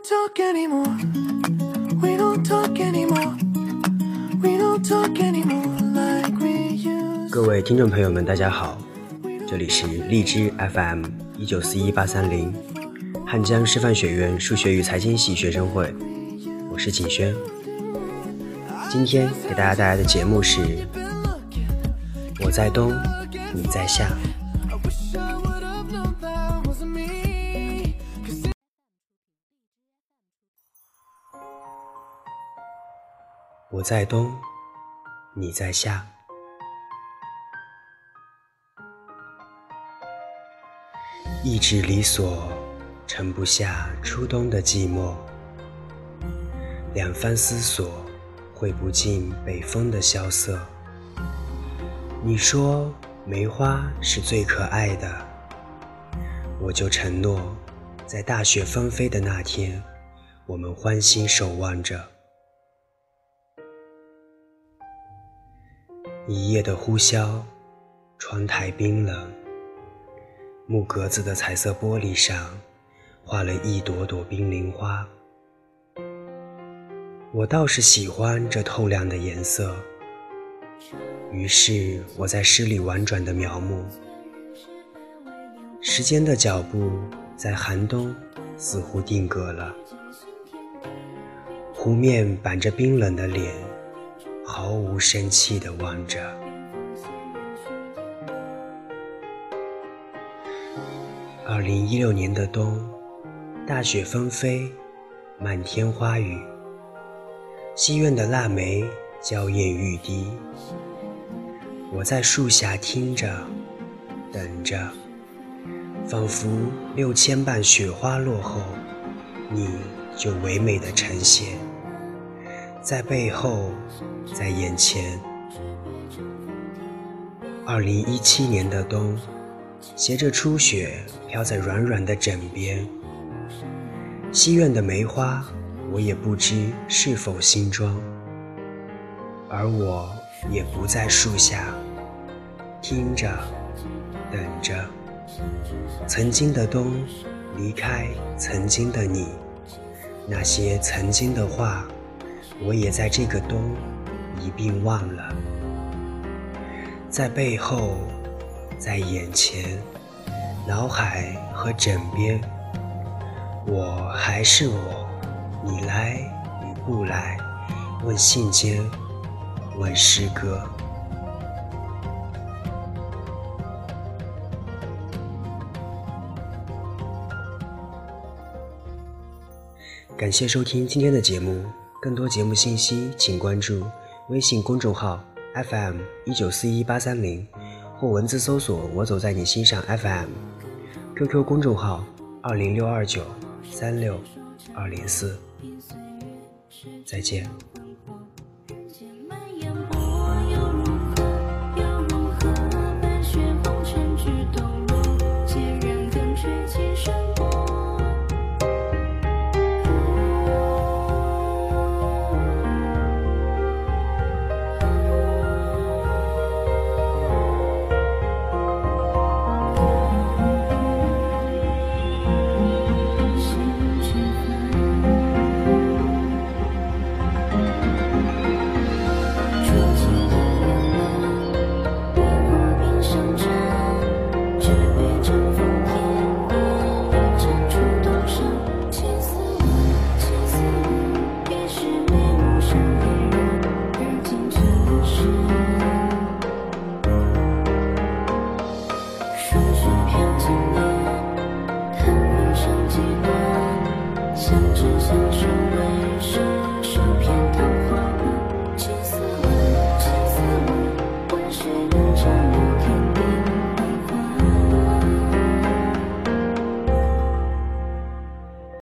don't talk anymore. We don't talk anymore. We don't talk anymore like we used. 各位听众朋友们，大家好，这里是荔枝 FM 一九四一八三零，汉江师范学院数学与财经系学生会，我是景轩。今天给大家带来的节目是《我在东，你在下》。我在东，你在下。一纸离索，盛不下初冬的寂寞；两番思索，绘不尽北风的萧瑟。你说梅花是最可爱的，我就承诺，在大雪纷飞的那天，我们欢欣守望着。一夜的呼啸，窗台冰冷，木格子的彩色玻璃上画了一朵朵冰凌花。我倒是喜欢这透亮的颜色，于是我在诗里婉转的描摹。时间的脚步在寒冬似乎定格了，湖面板着冰冷的脸。毫无生气地望着。二零一六年的冬，大雪纷飞，漫天花雨。西院的腊梅娇艳欲滴，我在树下听着，等着，仿佛六千瓣雪花落后，你就唯美的呈现。在背后，在眼前。二零一七年的冬，携着初雪飘在软软的枕边。西院的梅花，我也不知是否新装。而我也不在树下，听着，等着。曾经的冬，离开曾经的你，那些曾经的话。我也在这个冬一并忘了，在背后，在眼前，脑海和枕边，我还是我，你来与不来，问信笺，问诗歌。感谢收听今天的节目。更多节目信息，请关注微信公众号 FM 一九四一八三零，或文字搜索“我走在你心上 FM”，QQ 公众号二零六二九三六二零四。再见。